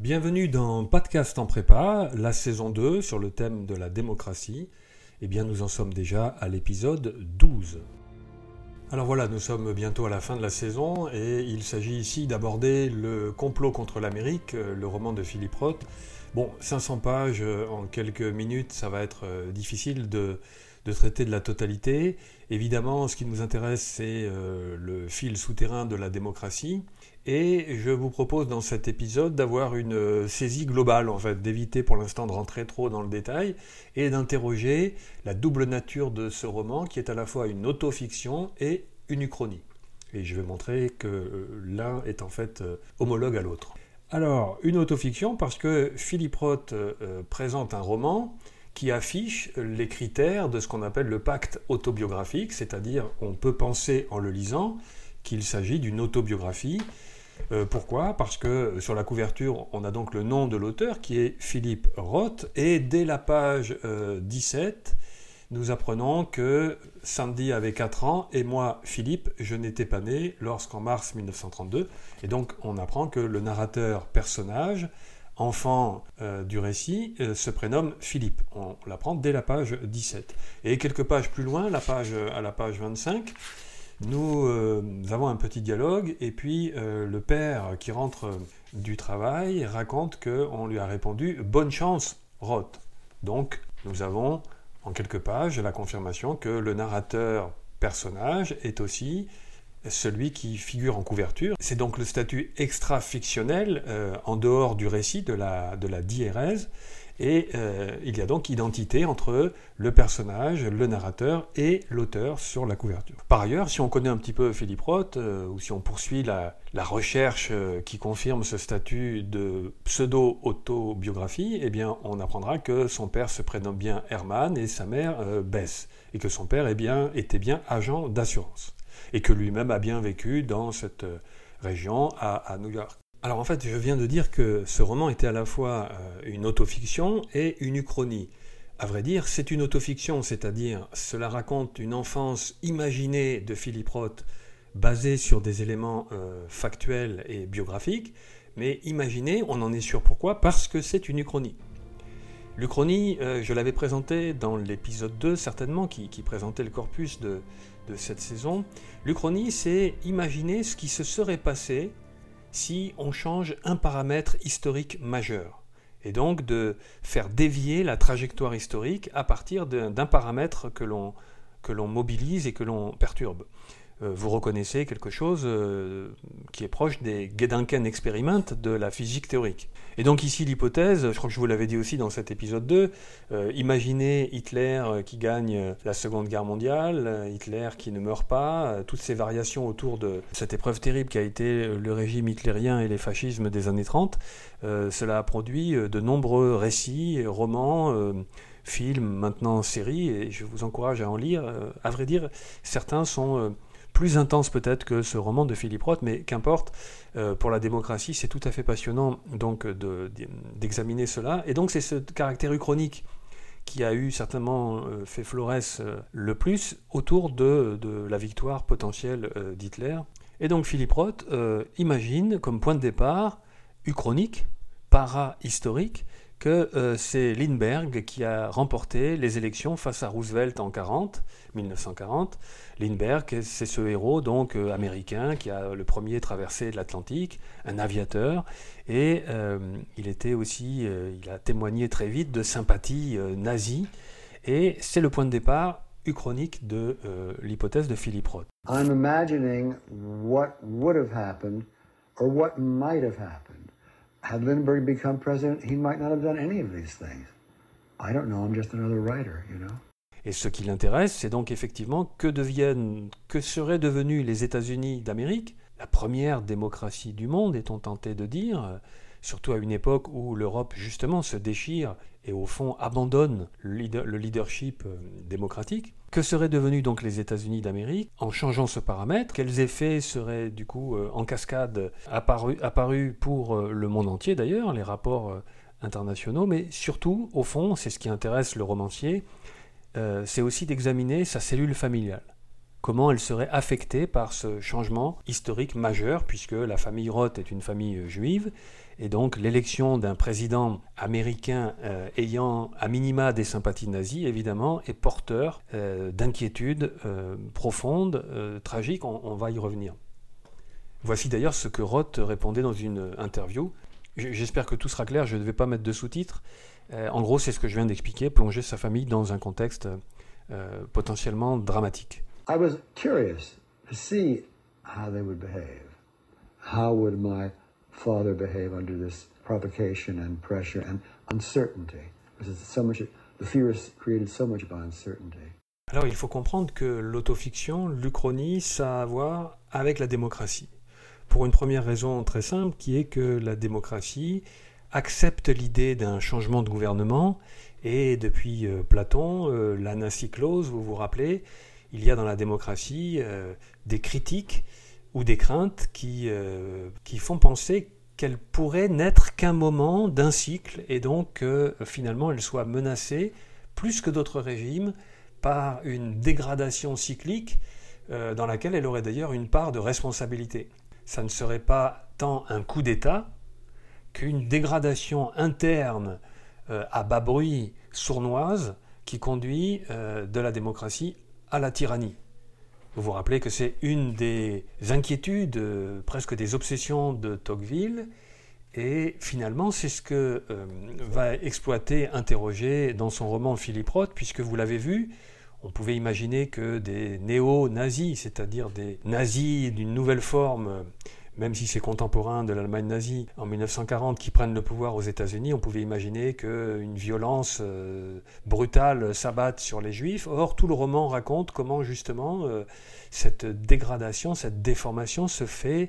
Bienvenue dans Podcast en prépa, la saison 2 sur le thème de la démocratie. Eh bien, nous en sommes déjà à l'épisode 12. Alors voilà, nous sommes bientôt à la fin de la saison et il s'agit ici d'aborder le complot contre l'Amérique, le roman de Philippe Roth. Bon, 500 pages en quelques minutes, ça va être euh, difficile de, traiter de la totalité. Évidemment, ce qui nous intéresse, c'est euh, le fil souterrain de la démocratie. Et je vous propose dans cet épisode d'avoir une euh, saisie globale, en fait, d'éviter pour l'instant de rentrer trop dans le détail et d'interroger la double nature de ce roman qui est à la fois une autofiction et une uchronie. Et je vais montrer que euh, l'un est en fait homologue à l'autre. Alors, une autofiction parce que Philippe Roth présente un roman qui affiche les critères de ce qu'on appelle le pacte autobiographique, c'est-à-dire on peut penser en le lisant qu'il s'agit d'une autobiographie euh, pourquoi? Parce que sur la couverture, on a donc le nom de l'auteur qui est Philippe Roth, et dès la page 17, euh, nous apprenons que Sandy avait 4 ans et moi, Philippe, je n'étais pas né lorsqu'en mars 1932. Et donc on apprend que le narrateur personnage, enfant euh, du récit, se prénomme Philippe. On l'apprend dès la page 17. Et quelques pages plus loin, à la page 25, nous, euh, avons un petit dialogue et puis euh, le père qui rentre du travail raconte qu'on lui a répondu Bonne chance, Roth. Donc nous avons en quelques pages la confirmation que le narrateur personnage est aussi celui qui figure en couverture. C'est donc le statut extra-fictionnel euh, en dehors du récit de la, de diérèse et euh, il y a donc identité entre le personnage, le narrateur et l'auteur sur la couverture. Par ailleurs, si on connaît un petit peu Philippe Roth, euh, ou si on poursuit la, recherche qui confirme ce statut de pseudo-autobiographie, eh bien, on apprendra que son père se prénomme bien Herman et sa mère Bess, et que son père bien, était bien agent d'assurance, et que lui-même a bien vécu dans cette région à New York. Alors en fait, je viens de dire que ce roman était à la fois euh, une autofiction et une uchronie. À vrai dire, c'est une autofiction, c'est-à-dire cela raconte une enfance imaginée de Philippe Roth basée sur des éléments euh, factuels et biographiques, mais imaginée, on en est sûr pourquoi, parce que c'est une uchronie. L'Uchronie, euh, je l'avais présenté dans l'épisode 2 certainement, qui, présentait le corpus de, de cette saison. L'Uchronie, c'est imaginer ce qui se serait passé si on change un paramètre historique majeur, et donc de faire dévier la trajectoire historique à partir d'un paramètre que l'on mobilise et que l'on perturbe. Euh, vous reconnaissez quelque chose euh, qui est proche des Gedanken Experiment de la physique théorique. Et donc ici l'hypothèse, je crois que je vous l'avais dit aussi dans cet épisode 2, euh, imaginez Hitler qui gagne la Seconde Guerre mondiale, Hitler qui ne meurt pas, toutes ces variations autour de cette épreuve terrible qui a été le régime hitlérien et les fascismes des années 30, cela a produit de nombreux récits, romans, films, maintenant séries, et je vous encourage à en lire. à vrai dire, certains sont plus intense peut-être que ce roman de Philippe Roth, mais qu'importe, euh, pour la démocratie, c'est tout à fait passionnant donc d'examiner cela. Et donc c'est ce caractère uchronique qui a eu certainement euh, fait florès euh, le plus autour de, de la victoire potentielle d'Hitler. Et donc Philippe Roth imagine comme point de départ uchronique, para-historique, que euh, c'est Lindbergh qui a remporté les élections face à Roosevelt en 40, 1940. Lindbergh, c'est ce héros donc euh, américain qui a le premier traversé l'Atlantique, un aviateur, et euh, il était aussi, il a témoigné très vite de sympathie nazie, et c'est le point de départ uchronique de l'hypothèse de Philippe Roth. I'm imagining what would have happened or what might have happened. Had Lindbergh become president, he might not have done any of these things. I don't know, I'm just another writer, you know? Et ce qui l'intéresse, c'est donc effectivement que deviennent, que seraient devenus les États-Unis d'Amérique, la première démocratie du monde, est-on tenté de dire, surtout à une époque où l'Europe justement se déchire et au fond abandonne le leadership euh, démocratique. Que seraient devenus donc les États-Unis d'Amérique en changeant ce paramètre? Quels effets seraient du coup euh, en cascade apparus, pour euh, le monde entier d'ailleurs, les rapports internationaux, mais surtout, au fond, c'est ce qui intéresse le romancier, c'est aussi d'examiner sa cellule familiale. comment elle serait affectée par ce changement historique majeur, puisque la famille Roth est une famille euh, juive, et donc l'élection d'un président américain euh, ayant à minima des sympathies nazies, évidemment, est porteur euh, d'inquiétudes profondes, tragiques, on, va y revenir. Voici d'ailleurs ce que Roth répondait dans une interview. J'espère que tout sera clair, je ne vais pas mettre de sous-titres. en gros, c'est ce que je viens d'expliquer, plonger sa famille dans un contexte potentiellement dramatique. I was curious to see how they would behave. How would my father behave under this provocation and pressure and uncertainty? Because so much, the fear is created so much by uncertainty. Alors il faut comprendre que l'autofiction, l'Uchronie, ça a à voir avec la démocratie. Pour une première raison très simple, qui est que la démocratie accepte l'idée d'un changement de gouvernement, et depuis euh, Platon, euh, l'anacyclose, vous vous rappelez, il y a dans la démocratie euh, des critiques ou des craintes qui, euh, font penser qu'elle pourrait n'être qu'un moment d'un cycle et donc que finalement elle soit menacée plus que d'autres régimes par une dégradation cyclique euh, dans laquelle elle aurait d'ailleurs une part de responsabilité. Ça ne serait pas tant un coup d'État qu'une dégradation interne à bas bruit sournoise qui conduit de la démocratie à la tyrannie. Vous vous rappelez que c'est une des inquiétudes, euh, presque des obsessions de Tocqueville, et finalement c'est ce que euh, va exploiter, interroger dans son roman Philippe Roth, puisque vous l'avez vu, on pouvait imaginer que des néo-nazis, c'est-à-dire des nazis d'une nouvelle forme, même si c'est contemporain de l'Allemagne nazie en 1940 qui prennent le pouvoir aux États-Unis, on pouvait imaginer qu'une violence euh, brutale s'abatte sur les juifs. Or, tout le roman raconte comment justement euh, cette dégradation, cette déformation se fait,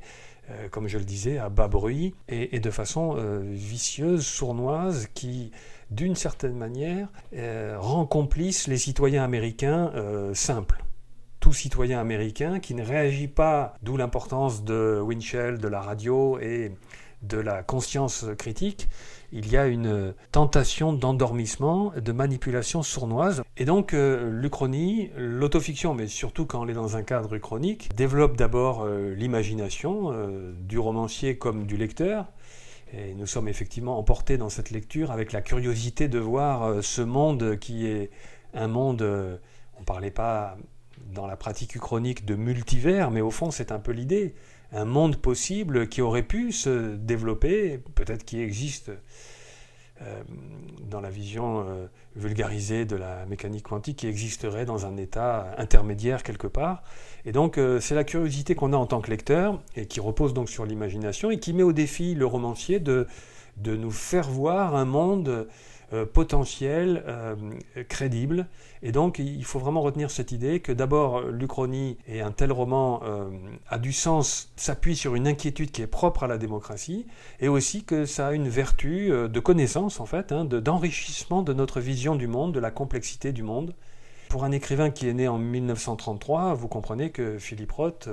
euh, comme je le disais, à bas bruit et, et de façon vicieuse, sournoise, qui d'une certaine manière rend complices les citoyens américains simples tout citoyen américain qui ne réagit pas, d'où l'importance de Winchell, de la radio et de la conscience critique, il y a une tentation d'endormissement, de manipulation sournoise. Et donc euh, l'Uchronie, l'autofiction, mais surtout quand on est dans un cadre uchronique, développe d'abord euh, l'imagination euh, du romancier comme du lecteur. Et nous sommes effectivement emportés dans cette lecture avec la curiosité de voir ce monde qui est un monde, on ne parlait pas dans la pratique uchronique de multivers, mais au fond c'est un peu l'idée. Un monde possible qui aurait pu se développer, peut-être qui existe euh, dans la vision euh, vulgarisée de la mécanique quantique, qui existerait dans un état intermédiaire quelque part. Et donc euh, c'est la curiosité qu'on a en tant que lecteur, et qui repose donc sur l'imagination, et qui met au défi le romancier de, de nous faire voir un monde euh, potentiel, euh, crédible. Et donc il faut vraiment retenir cette idée que d'abord l'Uchronie et un tel roman euh, a du sens, s'appuie sur une inquiétude qui est propre à la démocratie, et aussi que ça a une vertu de connaissance en fait, hein, d'enrichissement de notre vision du monde, de la complexité du monde. Pour un écrivain qui est né en 1933, vous comprenez que Philippe Roth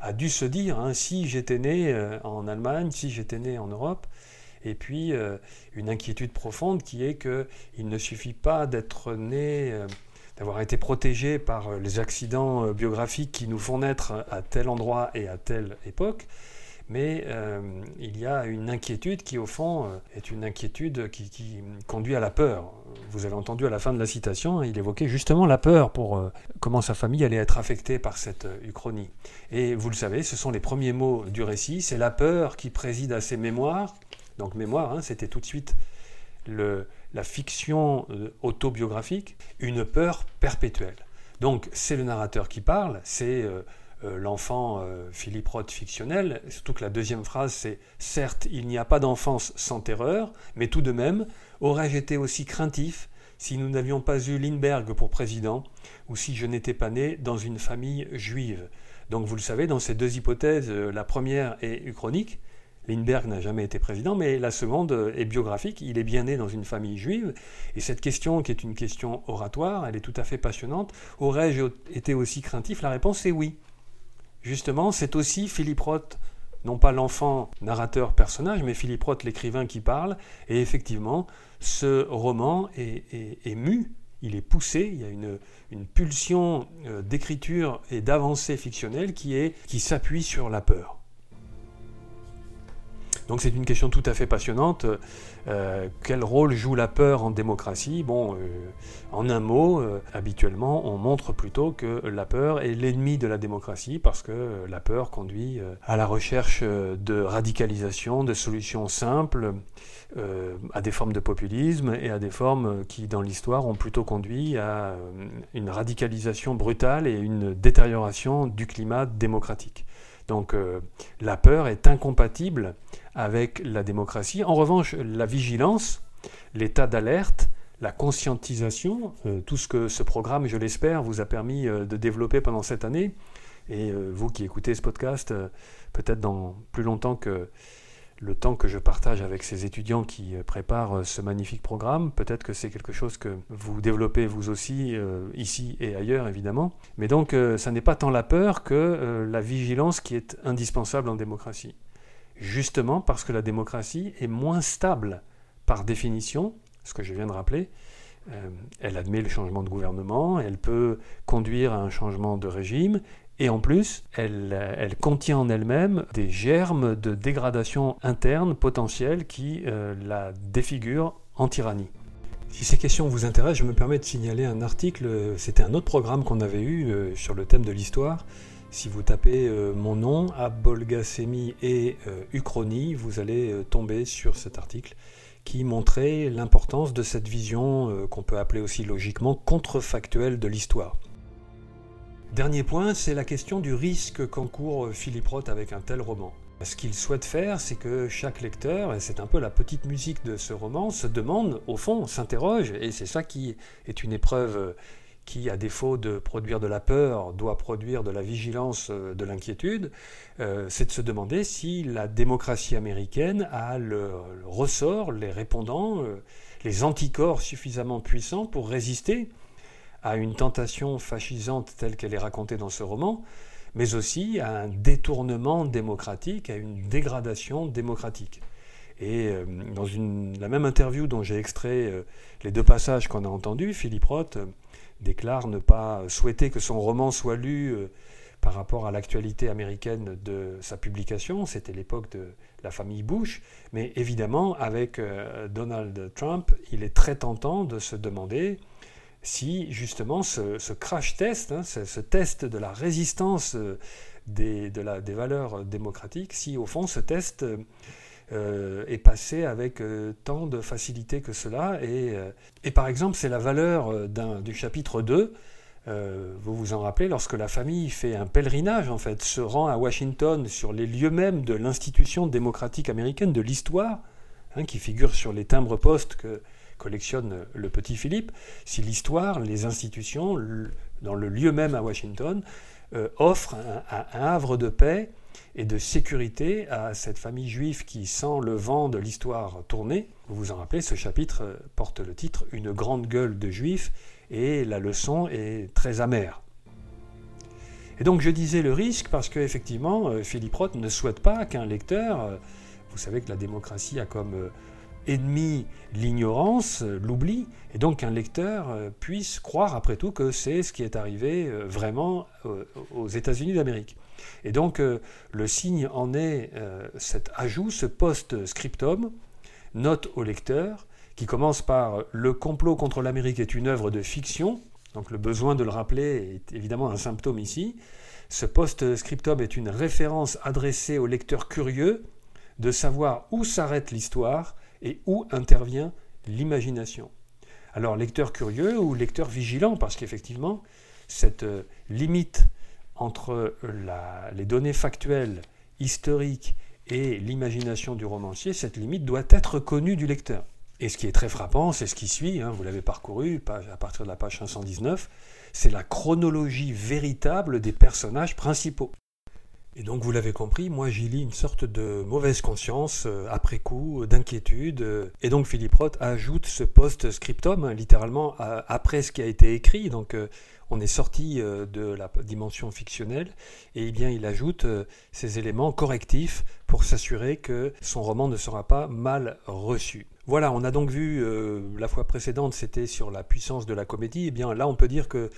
a dû se dire, hein, si j'étais né en Allemagne, si j'étais né en Europe, et puis euh, une inquiétude profonde qui est qu'il ne suffit pas d'être né, euh, d'avoir été protégé par euh, les accidents biographiques qui nous font naître à tel endroit et à telle époque, mais il y a une inquiétude qui, au fond, est une inquiétude qui, conduit à la peur. Vous avez entendu à la fin de la citation, il évoquait justement la peur pour comment sa famille allait être affectée par cette uchronie. Et vous le savez, ce sont les premiers mots du récit, c'est la peur qui préside à ses mémoires, donc mémoire, hein, c'était tout de suite la fiction euh, autobiographique, une peur perpétuelle. Donc c'est le narrateur qui parle, c'est euh, euh, l'enfant Philippe Roth fictionnel, surtout que la deuxième phrase c'est Certes, il n'y a pas d'enfance sans terreur, mais tout de même, aurais-je été aussi craintif si nous n'avions pas eu Lindbergh pour président, ou si je n'étais pas né dans une famille juive? Donc vous le savez, dans ces deux hypothèses, la première est uchronique, Lindbergh n'a jamais été président, mais la seconde est biographique. Il est bien né dans une famille juive. Et cette question, qui est une question oratoire, elle est tout à fait passionnante. Aurais-je été aussi craintif? La réponse est oui. Justement, c'est aussi Philippe Roth, non pas l'enfant narrateur personnage, mais Philippe Roth l'écrivain qui parle. Et effectivement, ce roman est, mu il est poussé, il y a une, pulsion euh, d'écriture et d'avancée fictionnelle qui, qui s'appuie sur la peur. Donc c'est une question tout à fait passionnante. Euh, quel rôle joue la peur en démocratie? Bon, euh, en un mot, habituellement, on montre plutôt que la peur est l'ennemi de la démocratie parce que la peur conduit à la recherche de radicalisation, de solutions simples, euh, à des formes de populisme et à des formes qui, dans l'histoire, ont plutôt conduit à euh, une radicalisation brutale et une détérioration du climat démocratique. Donc euh, la peur est incompatible avec la démocratie. En revanche, la vigilance, l'état d'alerte, la conscientisation, tout ce que ce programme, je l'espère, vous a permis de développer pendant cette année, et vous qui écoutez ce podcast, peut-être dans plus longtemps que le temps que je partage avec ces étudiants qui euh, préparent euh, ce magnifique programme. Peut-être que c'est quelque chose que vous développez vous aussi, euh, ici et ailleurs évidemment. Mais donc, ça n'est pas tant la peur que la vigilance qui est indispensable en démocratie. Justement parce que la démocratie est moins stable par définition, ce que je viens de rappeler. elle admet le changement de gouvernement, elle peut conduire à un changement de régime, et en plus, elle, contient en elle-même des germes de dégradation interne potentielle qui euh, la défigurent en tyrannie. Si ces questions vous intéressent, je me permets de signaler un article, c'était un autre programme qu'on avait eu euh, sur le thème de l'histoire. Si vous tapez euh, mon nom, Abolgasemi et Uchronie, vous allez tomber sur cet article qui montrait l'importance de cette vision qu'on peut appeler aussi logiquement contrefactuelle de l'histoire. Dernier point, c'est la question du risque qu'encourt Philippe Roth avec un tel roman. Ce qu'il souhaite faire, c'est que chaque lecteur, et c'est un peu la petite musique de ce roman, se demande, au fond, s'interroge, et c'est ça qui est une épreuve qui, à défaut de produire de la peur, doit produire de la vigilance, de l'inquiétude, euh, c'est de se demander si la démocratie américaine a le, ressort, les répondants, euh, les anticorps suffisamment puissants pour résister à une tentation fascisante telle qu'elle est racontée dans ce roman, mais aussi à un détournement démocratique, à une dégradation démocratique. Et euh, dans la même interview dont j'ai extrait euh, les deux passages qu'on a entendus, Philippe Roth euh, déclare ne pas souhaiter que son roman soit lu par rapport à l'actualité américaine de sa publication, c'était l'époque de la famille Bush, mais évidemment avec Donald Trump, il est très tentant de se demander si justement ce, crash test, hein, ce, test de la résistance euh, des, valeurs démocratiques, si au fond ce test euh, est passé avec euh, tant de facilité que cela. Et, par exemple, c'est la valeur du chapitre 2. vous vous en rappelez, lorsque la famille fait un pèlerinage, en fait, se rend à Washington sur les lieux mêmes de l'institution démocratique américaine, de l'histoire, hein, qui figure sur les timbres-postes que collectionne le petit Philippe, si l'histoire, les institutions, dans le lieu même à Washington, euh, offrent un, havre de paix et de sécurité à cette famille juive qui sent le vent de l'histoire tourner. Vous vous en rappelez, ce chapitre euh, porte le titre Une grande gueule de juifs et la leçon est très amère. Et donc je disais le risque parce qu'effectivement, euh, Philippe Roth ne souhaite pas qu'un lecteur, vous savez que la démocratie a comme ennemi l'ignorance, l'oubli, et donc qu'un lecteur euh, puisse croire après tout que c'est ce qui est arrivé euh, vraiment euh, aux États-Unis d'Amérique. Et donc le signe en est cet ajout, ce post-scriptum, note au lecteur, qui commence par Le complot contre l'Amérique est une œuvre de fiction, donc le besoin de le rappeler est évidemment un symptôme ici. Ce post-scriptum est une référence adressée au lecteur curieux de savoir où s'arrête l'histoire et où intervient l'imagination. Alors lecteur curieux ou lecteur vigilant, parce qu'effectivement, cette euh, limite entre les données factuelles, historiques et l'imagination du romancier, cette limite doit être connue du lecteur. Et ce qui est très frappant, c'est ce qui suit, hein, vous l'avez parcouru à partir de la page 519, c'est la chronologie véritable des personnages principaux. Et donc vous l'avez compris, moi j'y lis une sorte de mauvaise conscience euh, après coup, d'inquiétude. Euh, et donc Philippe Roth ajoute ce post-scriptum, hein, littéralement après ce qui a été écrit. Donc euh, on est sorti de la dimension fictionnelle et eh bien il ajoute ces éléments correctifs pour s'assurer que son roman ne sera pas mal reçu. Voilà, on a donc vu euh, la fois précédente, c'était sur la puissance de la comédie. Et eh bien là, on peut dire que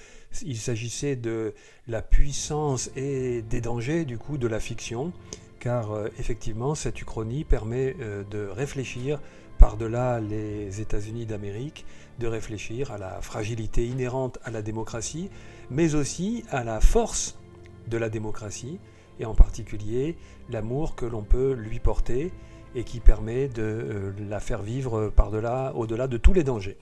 il s'agissait de la puissance et des dangers du coup de la fiction, car euh, effectivement, cette uchronie permet euh, de réfléchir par-delà les États-Unis d'Amérique, de réfléchir à la fragilité inhérente à la démocratie, mais aussi à la force de la démocratie, et en particulier l'amour que l'on peut lui porter et qui permet de euh, la faire vivre par-delà, au-delà de tous les dangers.